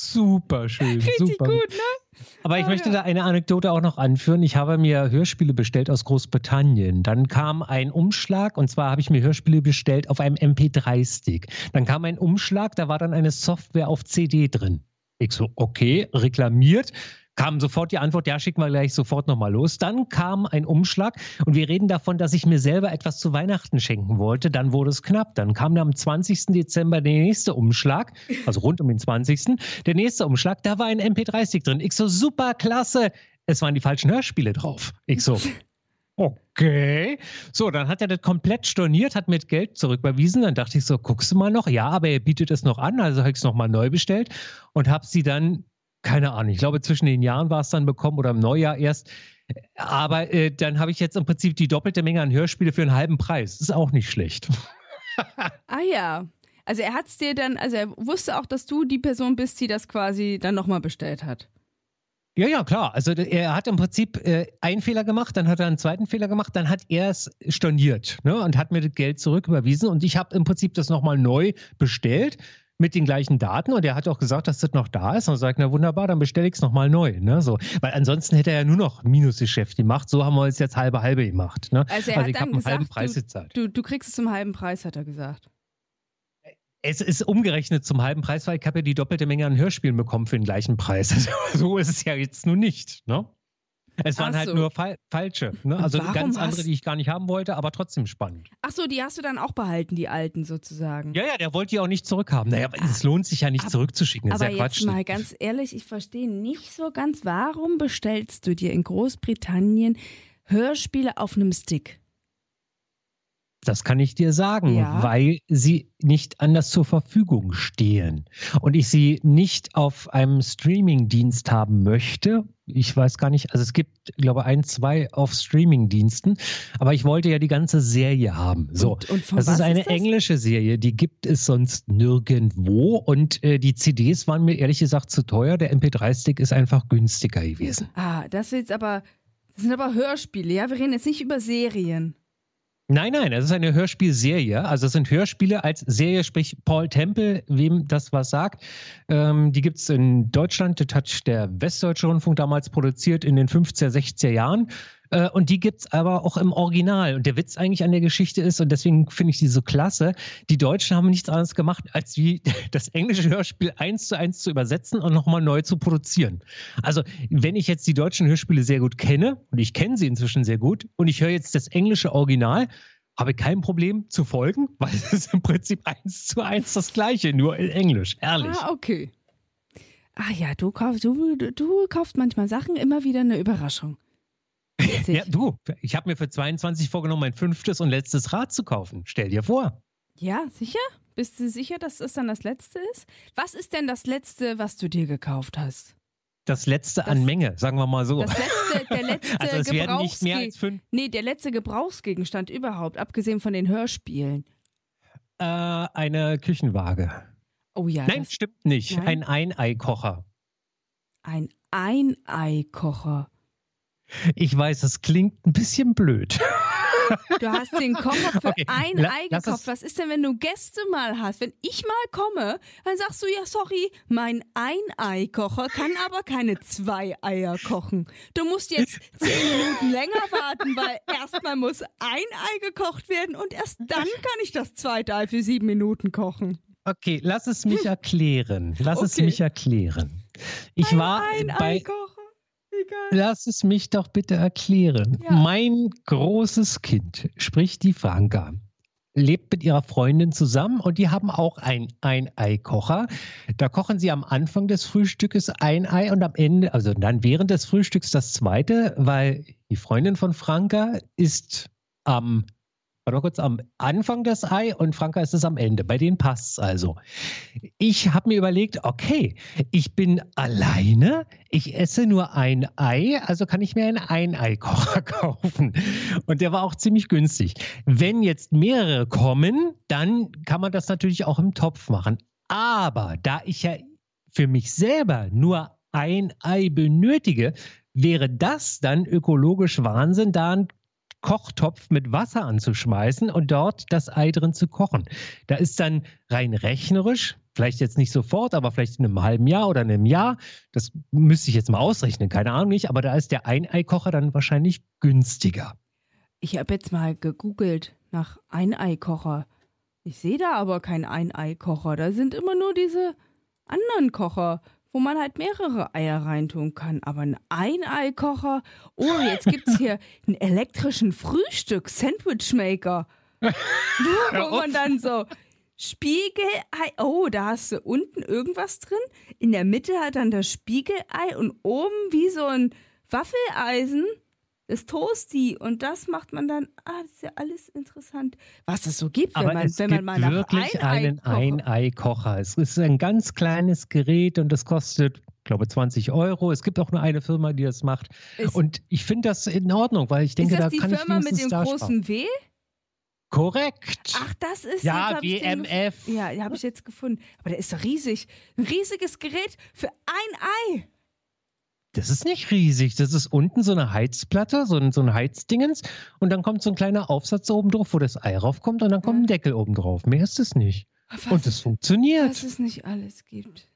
Super schön. Richtig super. gut, ne? Aber ich oh, möchte ja. da eine Anekdote auch noch anführen. Ich habe mir Hörspiele bestellt aus Großbritannien. Dann kam ein Umschlag und zwar habe ich mir Hörspiele bestellt auf einem MP3-Stick. Dann kam ein Umschlag, da war dann eine Software auf CD drin. Ich so, okay, reklamiert kam sofort die Antwort, ja, schick mal gleich sofort nochmal los. Dann kam ein Umschlag und wir reden davon, dass ich mir selber etwas zu Weihnachten schenken wollte. Dann wurde es knapp. Dann kam am 20. Dezember der nächste Umschlag, also rund um den 20. Der nächste Umschlag, da war ein MP3-Stick drin. Ich so, super, klasse. Es waren die falschen Hörspiele drauf. Ich so, Okay. So, dann hat er das komplett storniert, hat mit Geld zurücküberwiesen. Dann dachte ich so, guckst du mal noch? Ja, aber er bietet es noch an. Also habe ich es nochmal neu bestellt und habe sie dann keine Ahnung, ich glaube zwischen den Jahren war es dann bekommen oder im Neujahr erst. Aber äh, dann habe ich jetzt im Prinzip die doppelte Menge an Hörspiele für einen halben Preis. Ist auch nicht schlecht. ah ja. Also er hat es dir dann, also er wusste auch, dass du die Person bist, die das quasi dann nochmal bestellt hat. Ja, ja, klar. Also er hat im Prinzip äh, einen Fehler gemacht, dann hat er einen zweiten Fehler gemacht, dann hat er es storniert ne, und hat mir das Geld zurücküberwiesen und ich habe im Prinzip das nochmal neu bestellt mit den gleichen Daten und er hat auch gesagt, dass das noch da ist und sagt, na wunderbar, dann bestelle ich es nochmal neu. Ne? So, weil ansonsten hätte er ja nur noch Minusgeschäft gemacht. So haben wir es jetzt halbe halbe gemacht. Ne? Also er also hat dann gesagt, halben Preis du, gezahlt. Du, du kriegst es zum halben Preis, hat er gesagt. Es ist umgerechnet zum halben Preis, weil ich habe ja die doppelte Menge an Hörspielen bekommen für den gleichen Preis. so ist es ja jetzt nun nicht. Ne? Es waren halt so. halt nur Fal falsche. Ne? Also ganz andere, die ich gar nicht haben wollte, aber trotzdem spannend. Ach so, die hast du dann auch behalten, die alten sozusagen. Ja, ja, der wollte die auch nicht zurückhaben. Naja, ah, es lohnt sich ja nicht ab, zurückzuschicken. Das aber ist ja Quatsch. jetzt mal ganz ehrlich, ich verstehe nicht so ganz, warum bestellst du dir in Großbritannien Hörspiele auf einem Stick? Das kann ich dir sagen, ja. weil sie nicht anders zur Verfügung stehen und ich sie nicht auf einem Streaming-Dienst haben möchte. Ich weiß gar nicht, also es gibt, glaube ich, ein, zwei auf Streaming-Diensten, aber ich wollte ja die ganze Serie haben. So, und, und das ist eine ist das? englische Serie, die gibt es sonst nirgendwo und äh, die CDs waren mir ehrlich gesagt zu teuer. Der MP3-Stick ist einfach günstiger gewesen. Ah, das ist jetzt aber, das sind aber Hörspiele, ja? Wir reden jetzt nicht über Serien. Nein, nein, es ist eine Hörspielserie. Also es sind Hörspiele als Serie, sprich Paul Temple, wem das was sagt. Ähm, die gibt es in Deutschland, das hat der Westdeutsche Rundfunk damals produziert in den 50er, 60er Jahren. Äh, und die gibt es aber auch im Original. Und der Witz eigentlich an der Geschichte ist, und deswegen finde ich die so klasse, die Deutschen haben nichts anderes gemacht, als wie das englische Hörspiel eins zu eins zu übersetzen und nochmal neu zu produzieren. Also, wenn ich jetzt die deutschen Hörspiele sehr gut kenne, und ich kenne sie inzwischen sehr gut, und ich höre jetzt das englische Original, habe kein Problem zu folgen, weil es ist im Prinzip eins zu eins das gleiche, nur in Englisch. Ehrlich. Ah, okay. Ah ja, du kaufst, du, du kaufst manchmal Sachen, immer wieder eine Überraschung. Ja, du, ich habe mir für 22 vorgenommen, mein fünftes und letztes Rad zu kaufen. Stell dir vor. Ja, sicher? Bist du sicher, dass es dann das letzte ist? Was ist denn das letzte, was du dir gekauft hast? Das letzte das, an Menge, sagen wir mal so. Das letzte, der letzte also es werden nicht mehr als fünf. Nee, der letzte Gebrauchsgegenstand überhaupt, abgesehen von den Hörspielen. Äh, eine Küchenwaage. Oh ja. Nein, stimmt nicht. Nein? Ein Eineikocher. Ein Eineikocher. Ich weiß, es klingt ein bisschen blöd. Du hast den Kocher für okay, ein Ei gekauft. Was ist denn, wenn du Gäste mal hast? Wenn ich mal komme, dann sagst du, ja, sorry, mein Ein-Ei-Kocher kann aber keine zwei Eier kochen. Du musst jetzt zehn Minuten länger warten, weil erstmal muss ein Ei gekocht werden und erst dann kann ich das zweite Ei für sieben Minuten kochen. Okay, lass es mich erklären. Lass okay. es mich erklären. Ich ein war ein bei. Kocher. Lass es mich doch bitte erklären. Ja. Mein großes Kind, sprich die Franka, lebt mit ihrer Freundin zusammen und die haben auch ein Ein-Ei-Kocher. Da kochen sie am Anfang des Frühstückes ein Ei und am Ende, also dann während des Frühstücks das zweite, weil die Freundin von Franka ist am Warte mal kurz, am Anfang das Ei und Franka ist es am Ende. Bei denen passt es also. Ich habe mir überlegt, okay, ich bin alleine, ich esse nur ein Ei, also kann ich mir einen Eineikocher kaufen. Und der war auch ziemlich günstig. Wenn jetzt mehrere kommen, dann kann man das natürlich auch im Topf machen. Aber da ich ja für mich selber nur ein Ei benötige, wäre das dann ökologisch Wahnsinn, da ein Kochtopf mit Wasser anzuschmeißen und dort das Ei drin zu kochen. Da ist dann rein rechnerisch, vielleicht jetzt nicht sofort, aber vielleicht in einem halben Jahr oder in einem Jahr, das müsste ich jetzt mal ausrechnen, keine Ahnung nicht, aber da ist der Eineikocher dann wahrscheinlich günstiger. Ich habe jetzt mal gegoogelt nach Eineikocher. Ich sehe da aber keinen Eineikocher, da sind immer nur diese anderen Kocher wo man halt mehrere Eier reintun kann. Aber ein Eineikocher. Oh, jetzt gibt es hier einen elektrischen Frühstück-Sandwichmaker. wo man dann so Spiegelei. Oh, da hast du unten irgendwas drin. In der Mitte hat dann das Spiegelei und oben wie so ein Waffeleisen das Toasty und das macht man dann, ah, das ist ja alles interessant, was es so gibt, wenn man, es wenn gibt man mal wirklich einen Ein-Ei-Kocher. Es ist ein ganz kleines Gerät und das kostet, ich glaube, 20 Euro. Es gibt auch nur eine Firma, die das macht. Ist, und ich finde das in Ordnung, weil ich denke, ist das da kann die Firma ich mit dem großen W? Korrekt. Ach, das ist ja WMF. Ja, habe ich jetzt gefunden. Aber der ist riesig. Ein riesiges Gerät für ein Ei. Das ist nicht riesig. Das ist unten so eine Heizplatte, so ein, so ein Heizdingens. Und dann kommt so ein kleiner Aufsatz oben drauf, wo das Ei raufkommt. Und dann kommt ein Deckel oben drauf. Mehr ist es nicht. Was und es funktioniert. Was es nicht alles gibt.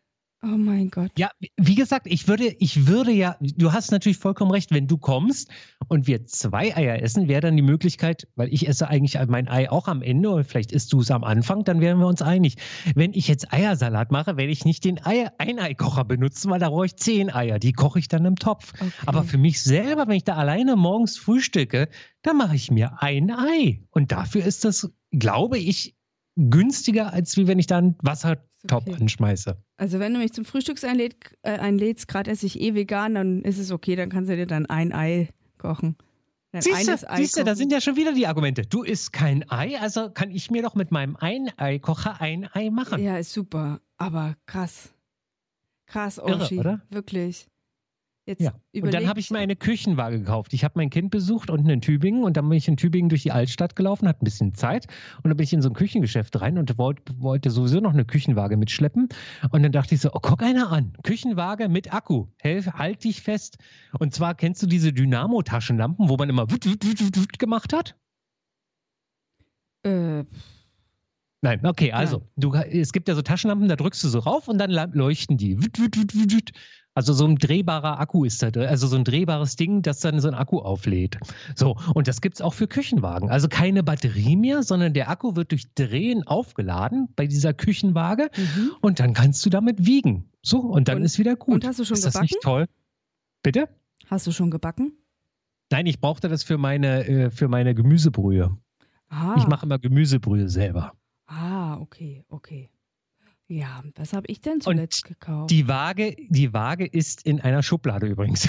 Oh mein Gott. Ja, wie gesagt, ich würde, ich würde ja, du hast natürlich vollkommen recht, wenn du kommst und wir zwei Eier essen, wäre dann die Möglichkeit, weil ich esse eigentlich mein Ei auch am Ende und vielleicht isst du es am Anfang, dann wären wir uns einig. Wenn ich jetzt Eiersalat mache, werde ich nicht den Eier, Eineikocher benutzen, weil da brauche ich zehn Eier. Die koche ich dann im Topf. Okay. Aber für mich selber, wenn ich da alleine morgens frühstücke, dann mache ich mir ein Ei. Und dafür ist das, glaube ich, günstiger, als wie wenn ich da einen Wassertopf okay. anschmeiße. Also wenn du mich zum Frühstücks einläd, äh, einlädst, gerade esse ich eh vegan, dann ist es okay, dann kannst du dir dann ein Ei kochen. siehst du, siehst du, da sind ja schon wieder die Argumente. Du isst kein Ei, also kann ich mir doch mit meinem Ein-Ei-Kocher ein Ei machen. Ja, ist super, aber krass. Krass, Oshi. Irre, oder? Wirklich. Jetzt ja. Und dann habe ich mir eine Küchenwaage gekauft. Ich habe mein Kind besucht unten in Tübingen und dann bin ich in Tübingen durch die Altstadt gelaufen, hatte ein bisschen Zeit und dann bin ich in so ein Küchengeschäft rein und wollte, wollte sowieso noch eine Küchenwaage mitschleppen. Und dann dachte ich so, oh, guck einer an, Küchenwaage mit Akku, Helf, halt dich fest. Und zwar kennst du diese Dynamo-Taschenlampen, wo man immer wut, wut, wut, wut gemacht hat? Äh. Nein, okay, also, ja. du, es gibt ja so Taschenlampen, da drückst du so rauf und dann leuchten die. Also so ein drehbarer Akku ist da drin, also so ein drehbares Ding, das dann so ein Akku auflädt. So, und das gibt es auch für Küchenwagen. Also keine Batterie mehr, sondern der Akku wird durch Drehen aufgeladen bei dieser Küchenwaage mhm. und dann kannst du damit wiegen. So, und dann und, ist wieder gut. Und hast du schon ist gebacken? das nicht toll? Bitte? Hast du schon gebacken? Nein, ich brauchte das für meine, äh, für meine Gemüsebrühe. Ah. Ich mache immer Gemüsebrühe selber. Okay, okay. Ja, was habe ich denn zuletzt Und gekauft? Die Waage, die Waage ist in einer Schublade übrigens.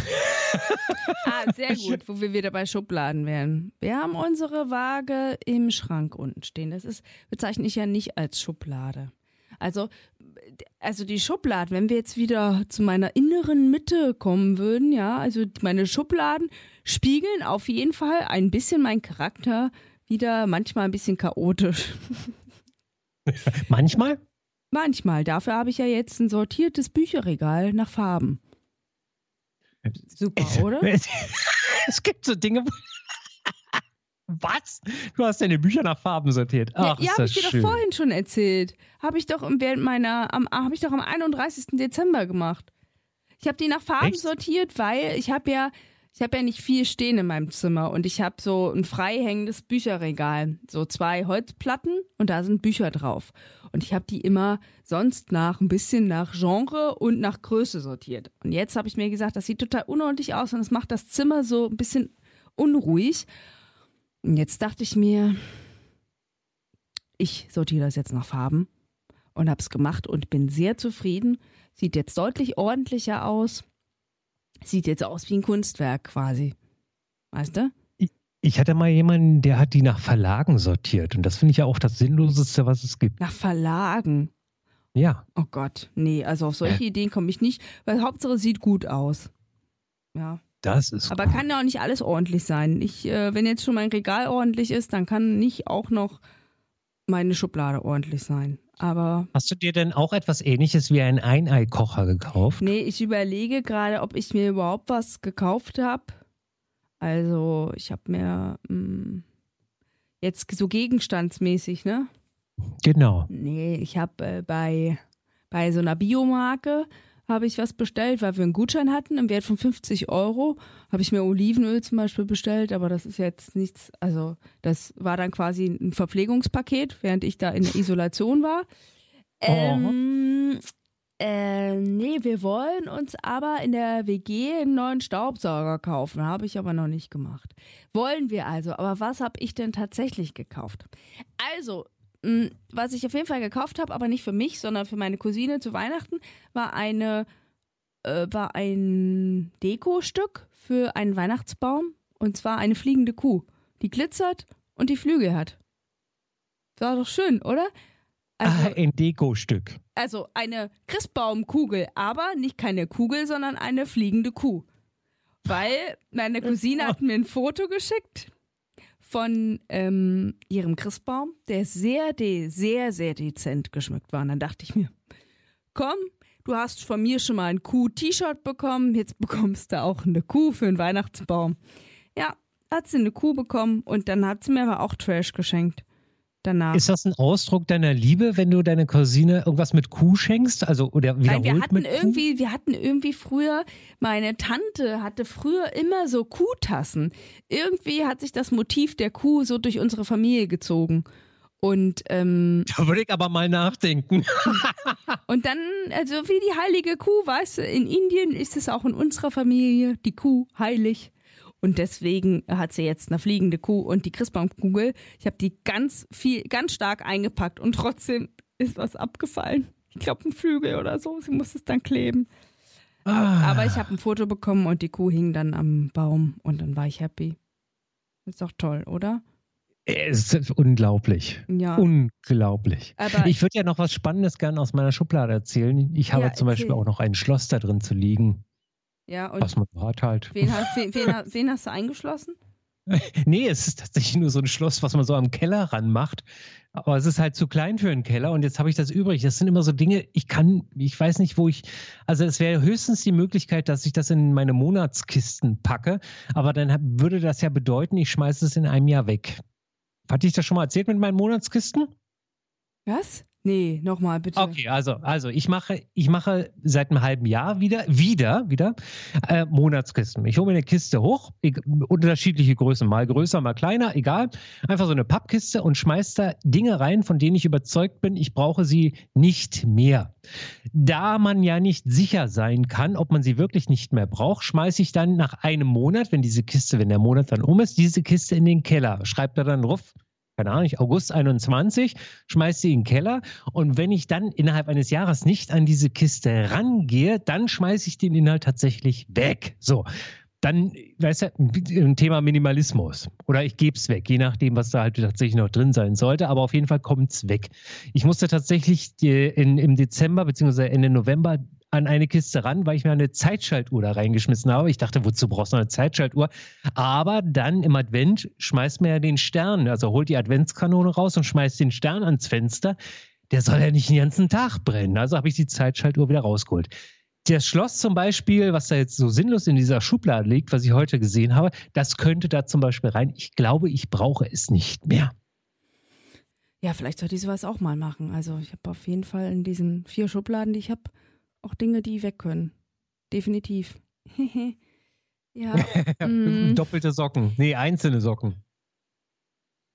ah, sehr gut, wo wir wieder bei Schubladen wären. Wir haben unsere Waage im Schrank unten stehen. Das ist, bezeichne ich ja nicht als Schublade. Also, also die Schubladen, wenn wir jetzt wieder zu meiner inneren Mitte kommen würden, ja, also meine Schubladen spiegeln auf jeden Fall ein bisschen meinen Charakter wieder, manchmal ein bisschen chaotisch. manchmal? Manchmal. Dafür habe ich ja jetzt ein sortiertes Bücherregal nach Farben. Super, oder? es gibt so Dinge. Was? Du hast deine Bücher nach Farben sortiert. Ach, ja, ja habe ich dir schön. doch vorhin schon erzählt. Habe ich doch während meiner, habe ich doch am 31. Dezember gemacht. Ich habe die nach Farben Echt? sortiert, weil ich habe ja ich habe ja nicht viel stehen in meinem Zimmer und ich habe so ein frei hängendes Bücherregal, so zwei Holzplatten und da sind Bücher drauf. Und ich habe die immer sonst nach ein bisschen nach Genre und nach Größe sortiert. Und jetzt habe ich mir gesagt, das sieht total unordentlich aus und es macht das Zimmer so ein bisschen unruhig. Und jetzt dachte ich mir, ich sortiere das jetzt nach Farben und habe es gemacht und bin sehr zufrieden. Sieht jetzt deutlich ordentlicher aus. Sieht jetzt aus wie ein Kunstwerk quasi. Weißt du? Ich, hatte mal jemanden, der hat die nach Verlagen sortiert. Und das finde ich ja auch das Sinnloseste, was es gibt. Nach Verlagen? Ja. Oh Gott, nee, also auf solche äh. Ideen komme ich nicht, weil Hauptsache sieht gut aus. Ja. Das ist Aber gut. kann ja auch nicht alles ordentlich sein. Ich, äh, wenn jetzt schon mein Regal ordentlich ist, dann kann nicht auch noch meine Schublade ordentlich sein. Aber Hast du dir denn auch etwas ähnliches wie einen Eineikocher gekauft? Nee, ich überlege gerade, ob ich mir überhaupt was gekauft habe. Also, ich habe mir mh, hm, jetzt so gegenstandsmäßig, ne? Genau. Nee, ich habe äh, bei, bei so einer Biomarke habe ich was bestellt, weil wir einen Gutschein hatten im Wert von 50 Euro. Habe ich mir Olivenöl zum Beispiel bestellt, aber das ist jetzt nichts, also das war dann quasi ein Verpflegungspaket, während ich da in Isolation war. Ähm, äh, nee, wir wollen uns aber in der WG einen neuen Staubsauger kaufen. Habe ich aber noch nicht gemacht. Wollen wir also. Aber was habe ich denn tatsächlich gekauft? Also, was ich auf jeden Fall gekauft habe, aber nicht für mich, sondern für meine Cousine zu Weihnachten, war eine äh, war ein Dekostück für einen Weihnachtsbaum und zwar eine fliegende Kuh, die glitzert und die Flügel hat. War doch schön, oder? Also, ah, ein Dekostück. Also eine Christbaumkugel, aber nicht keine Kugel, sondern eine fliegende Kuh. Weil meine Cousine hat mir ein Foto geschickt von ähm, ihrem Christbaum, der sehr, de sehr, sehr dezent geschmückt war. Und dann dachte ich mir, komm, du hast von mir schon mal ein Kuh-T-Shirt bekommen, jetzt bekommst du auch eine Kuh für einen Weihnachtsbaum. Ja, hat sie eine Kuh bekommen und dann hat sie mir aber auch Trash geschenkt danach. Ist das ein Ausdruck deiner Liebe, wenn du deine Cousine irgendwas mit Kuh schenkst? Also oder wiederholt Nein, wir hatten irgendwie, wir hatten irgendwie früher, meine Tante hatte früher immer so Kuhtassen. Irgendwie hat sich das Motiv der Kuh so durch unsere Familie gezogen. Und ähm, da würde ich aber mal nachdenken. und dann, also wie die heilige Kuh, weißt du, in Indien ist es auch in unserer Familie die Kuh heilig. Und deswegen hat sie jetzt eine fliegende Kuh und die Christbaumkugel. Ich habe die ganz viel, ganz stark eingepackt und trotzdem ist was abgefallen. Ich glaube, ein Flügel oder so. Sie muss es dann kleben. Ah. Aber ich habe ein Foto bekommen und die Kuh hing dann am Baum und dann war ich happy. Ist doch toll, oder? Es ist unglaublich. Ja. Unglaublich. Aber ich würde ja noch was Spannendes gerne aus meiner Schublade erzählen. Ich habe ja, zum Beispiel auch noch ein Schloss da drin zu liegen. Ja, und Was man hat halt. Wen, hast, wen, wen, wen hast du eingeschlossen? nee, es ist tatsächlich nur so ein Schloss, was man so am Keller ranmacht. Aber es ist halt zu klein für einen Keller und jetzt habe ich das übrig. Das sind immer so Dinge, ich kann, ich weiß nicht, wo ich, also es wäre höchstens die Möglichkeit, dass ich das in meine Monatskisten packe, aber dann würde das ja bedeuten, ich schmeiße es in einem Jahr weg Hatte ich das schon mal erzählt mit meinen Monatskisten? Was? Nee, nochmal bitte. Okay, also, also ich mache, ich mache seit einem halben Jahr wieder, wieder, wieder äh, Monatskisten. Ich hole mir eine Kiste hoch, ich, unterschiedliche Größen, mal größer, mal kleiner, egal. Einfach so eine Pappkiste und schmeiße da Dinge rein, von denen ich überzeugt bin, ich brauche sie nicht mehr. Da man ja nicht sicher sein kann, ob man sie wirklich nicht mehr braucht, schmeiße ich dann nach einem Monat, wenn diese Kiste, wenn der Monat dann um ist, diese Kiste in den Keller. Schreibt da dann drauf, keine Ahnung, August 21, schmeiß sie in den Keller und wenn ich dann innerhalb eines Jahres nicht an diese Kiste rangehe, dann schmeiße ich den Inhalt tatsächlich weg. So. Dann, weißt du, ein Thema Minimalismus. Oder ich gebe es weg, je nachdem, was da halt tatsächlich noch drin sein sollte. Aber auf jeden Fall kommt es weg. Ich musste tatsächlich in, im Dezember bzw. Ende November an eine Kiste ran, weil ich mir eine Zeitschaltuhr da reingeschmissen habe. Ich dachte, wozu brauchst du eine Zeitschaltuhr? Aber dann im Advent schmeißt man ja den Stern, also holt die Adventskanone raus und schmeißt den Stern ans Fenster. Der soll ja nicht den ganzen Tag brennen. Also habe ich die Zeitschaltuhr wieder rausgeholt. Das Schloss zum Beispiel, was da jetzt so sinnlos in dieser Schublade liegt, was ich heute gesehen habe, das könnte da zum Beispiel rein. Ich glaube, ich brauche es nicht mehr. Ja, vielleicht sollte ich sowas auch mal machen. Also ich habe auf jeden Fall in diesen vier Schubladen, die ich habe, auch Dinge, die weg können. Definitiv. ja. mm. Doppelte Socken. Nee, einzelne Socken.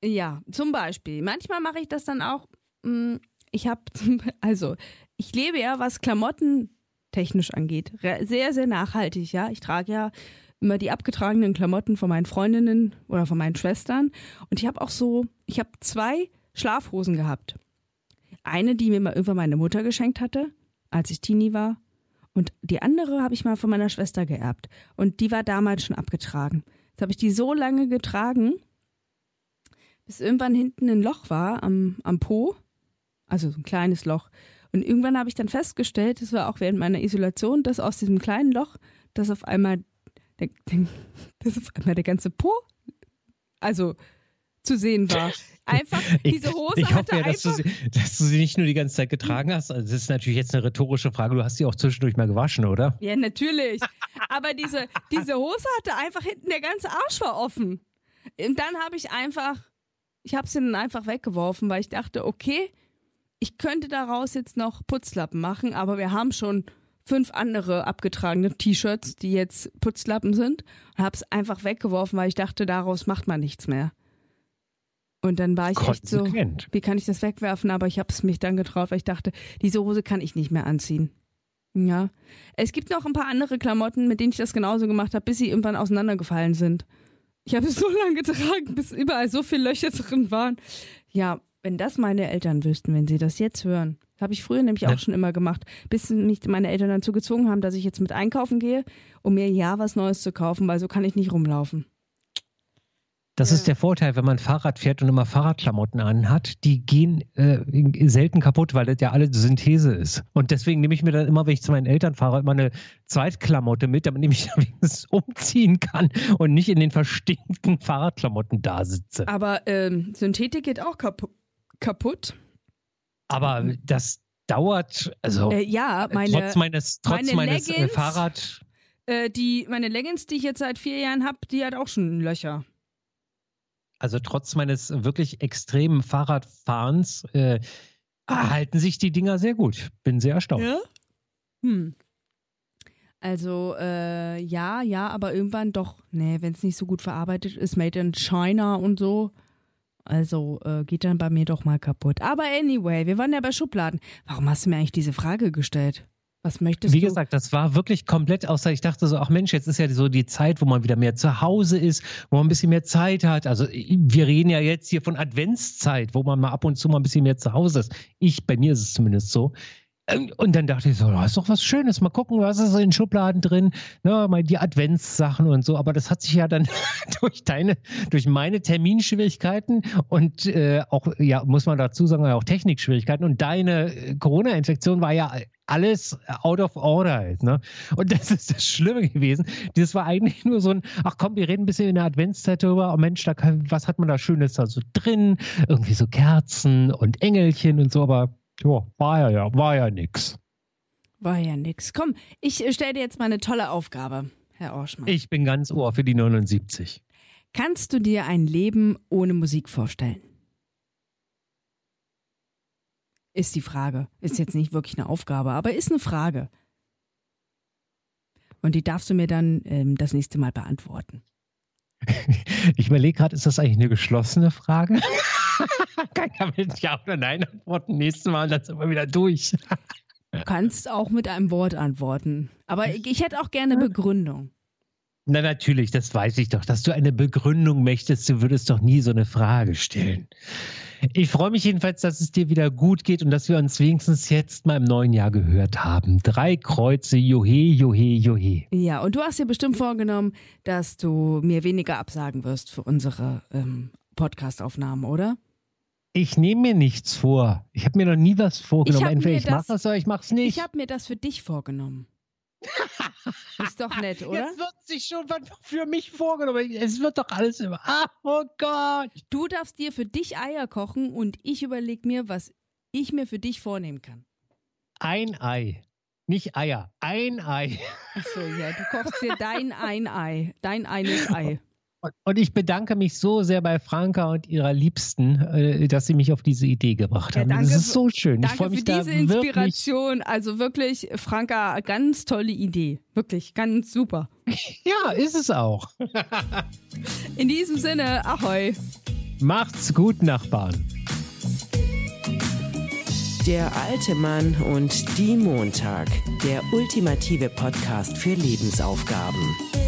Ja, zum Beispiel. Manchmal mache ich das dann auch. Mm, ich habe, also, ich lebe ja, was Klamotten technisch angeht, sehr, sehr nachhaltig, ja. Ich trage ja immer die abgetragenen Klamotten von meinen Freundinnen oder von meinen Schwestern. Und ich habe auch so, ich habe zwei Schlafhosen gehabt. Eine, die mir mal irgendwann meine Mutter geschenkt hatte als ich Teenie war. Und die andere habe ich mal von meiner Schwester geerbt. Und die war damals schon abgetragen. Jetzt habe ich die so lange getragen, bis irgendwann hinten ein Loch war am, am Po. Also so ein kleines Loch. Und irgendwann habe ich dann festgestellt, das war auch während meiner Isolation, dass aus diesem kleinen Loch, dass auf einmal der, dass auf einmal der ganze Po, also zu sehen war. Einfach, diese Hose ich, ich hoffe ja, dass du, sie, dass du sie nicht nur die ganze Zeit getragen hast. Also das ist natürlich jetzt eine rhetorische Frage. Du hast sie auch zwischendurch mal gewaschen, oder? Ja, natürlich. Aber diese, diese Hose hatte einfach hinten, der ganze Arsch war offen. Und dann habe ich einfach, ich habe sie dann einfach weggeworfen, weil ich dachte, okay, ich könnte daraus jetzt noch Putzlappen machen, aber wir haben schon fünf andere abgetragene T-Shirts, die jetzt Putzlappen sind. Und habe es einfach weggeworfen, weil ich dachte, daraus macht man nichts mehr. Und dann war ich echt so, wie kann ich das wegwerfen? Aber ich habe es mich dann getraut, weil ich dachte, diese Hose kann ich nicht mehr anziehen. Ja. Es gibt noch ein paar andere Klamotten, mit denen ich das genauso gemacht habe, bis sie irgendwann auseinandergefallen sind. Ich habe es so lange getragen, bis überall so viele Löcher drin waren. Ja, wenn das meine Eltern wüssten, wenn sie das jetzt hören. Habe ich früher nämlich ja. auch schon immer gemacht, bis mich meine Eltern dazu gezwungen haben, dass ich jetzt mit einkaufen gehe, um mir ja was Neues zu kaufen, weil so kann ich nicht rumlaufen. Das ja. ist der Vorteil, wenn man Fahrrad fährt und immer Fahrradklamotten anhat. Die gehen äh, selten kaputt, weil das ja alle Synthese ist. Und deswegen nehme ich mir dann immer, wenn ich zu meinen Eltern fahre, immer eine Zweitklamotte mit, damit ich mich wenigstens umziehen kann und nicht in den verstinkten Fahrradklamotten da sitze. Aber ähm, Synthetik geht auch kapu kaputt. Aber das dauert, also äh, ja, meine, trotz meines, trotz meine meines äh, Fahrrad. Äh, die, meine Leggings, die ich jetzt seit vier Jahren habe, die hat auch schon Löcher. Also trotz meines wirklich extremen Fahrradfahrens äh, halten sich die Dinger sehr gut. Bin sehr erstaunt. Ja? Hm. Also äh, ja, ja, aber irgendwann doch, nee, wenn es nicht so gut verarbeitet ist, made in China und so. Also äh, geht dann bei mir doch mal kaputt. Aber anyway, wir waren ja bei Schubladen. Warum hast du mir eigentlich diese Frage gestellt? Was möchtest Wie du? Wie gesagt, das war wirklich komplett außer. Ich dachte so, ach Mensch, jetzt ist ja so die Zeit, wo man wieder mehr zu Hause ist, wo man ein bisschen mehr Zeit hat. Also wir reden ja jetzt hier von Adventszeit, wo man mal ab und zu mal ein bisschen mehr zu Hause ist. Ich, bei mir ist es zumindest so. Ähm, und dann dachte ich so, da ist doch was Schönes. Mal gucken, was ist in den Schubladen drin. Na, mal die Adventssachen und so. Aber das hat sich ja dann durch deine, durch meine Terminschwierigkeiten und äh, auch, ja, muss man dazu sagen, auch Technikschwierigkeiten und deine äh, Corona-Infektion war ja alles out of order halt, ne? Und das ist das Schlimme gewesen. Das war eigentlich nur so ein, ach komm, wir reden ein bisschen in der Adventszeit darüber. Oh Mensch, da kann, was hat man da Schönes da so drin? Irgendwie so Kerzen und Engelchen und so, aber ja, war ja, ja, war ja nix. War ja nix. Komm, ich stelle dir jetzt mal eine tolle Aufgabe, Herr Orschmann. Ich bin ganz ohr für die 79. Kannst du dir ein Leben ohne Musik vorstellen? Ist die Frage. Ist jetzt nicht wirklich eine Aufgabe, aber ist eine Frage. Und die darfst du mir dann ähm, das nächste Mal beantworten. Ich überlege gerade, ist das eigentlich eine geschlossene Frage? Kann ich mit Ja oder Nein antworten. Nächstes Mal, dann sind wir wieder durch. Du kannst auch mit einem Wort antworten. Aber ich, ich hätte auch gerne Begründung. Na natürlich, das weiß ich doch. Dass du eine Begründung möchtest, du würdest doch nie so eine Frage stellen. Ich freue mich jedenfalls, dass es dir wieder gut geht und dass wir uns wenigstens jetzt mal im neuen Jahr gehört haben. Drei Kreuze, Johe, Johe, Johe. Ja, und du hast dir bestimmt vorgenommen, dass du mir weniger absagen wirst für unsere ähm, Podcast-Aufnahmen, oder? Ich nehme mir nichts vor. Ich habe mir noch nie was vorgenommen. Entweder ich mache das oder ich mache es nicht. Ich habe mir das für dich vorgenommen. Ist doch nett, oder? Jetzt wird sich schon was für mich vorgenommen. Es wird doch alles immer. Ah, oh Gott. Du darfst dir für dich Eier kochen und ich überlege mir, was ich mir für dich vornehmen kann. Ein Ei. Nicht Eier. Ein Ei. Achso, ja, du kochst dir dein ein Ei. Dein eines Ei. Und ich bedanke mich so sehr bei Franka und ihrer Liebsten, äh, dass sie mich auf diese Idee gebracht haben. Ja, danke, das ist so schön. Danke ich freue mich für diese Inspiration. Also wirklich, Franka, ganz tolle Idee. Wirklich, ganz super. Ja, ist es auch. In diesem Sinne, ahoi. Macht's gut, Nachbarn. Der alte Mann und die Montag. Der ultimative Podcast für Lebensaufgaben.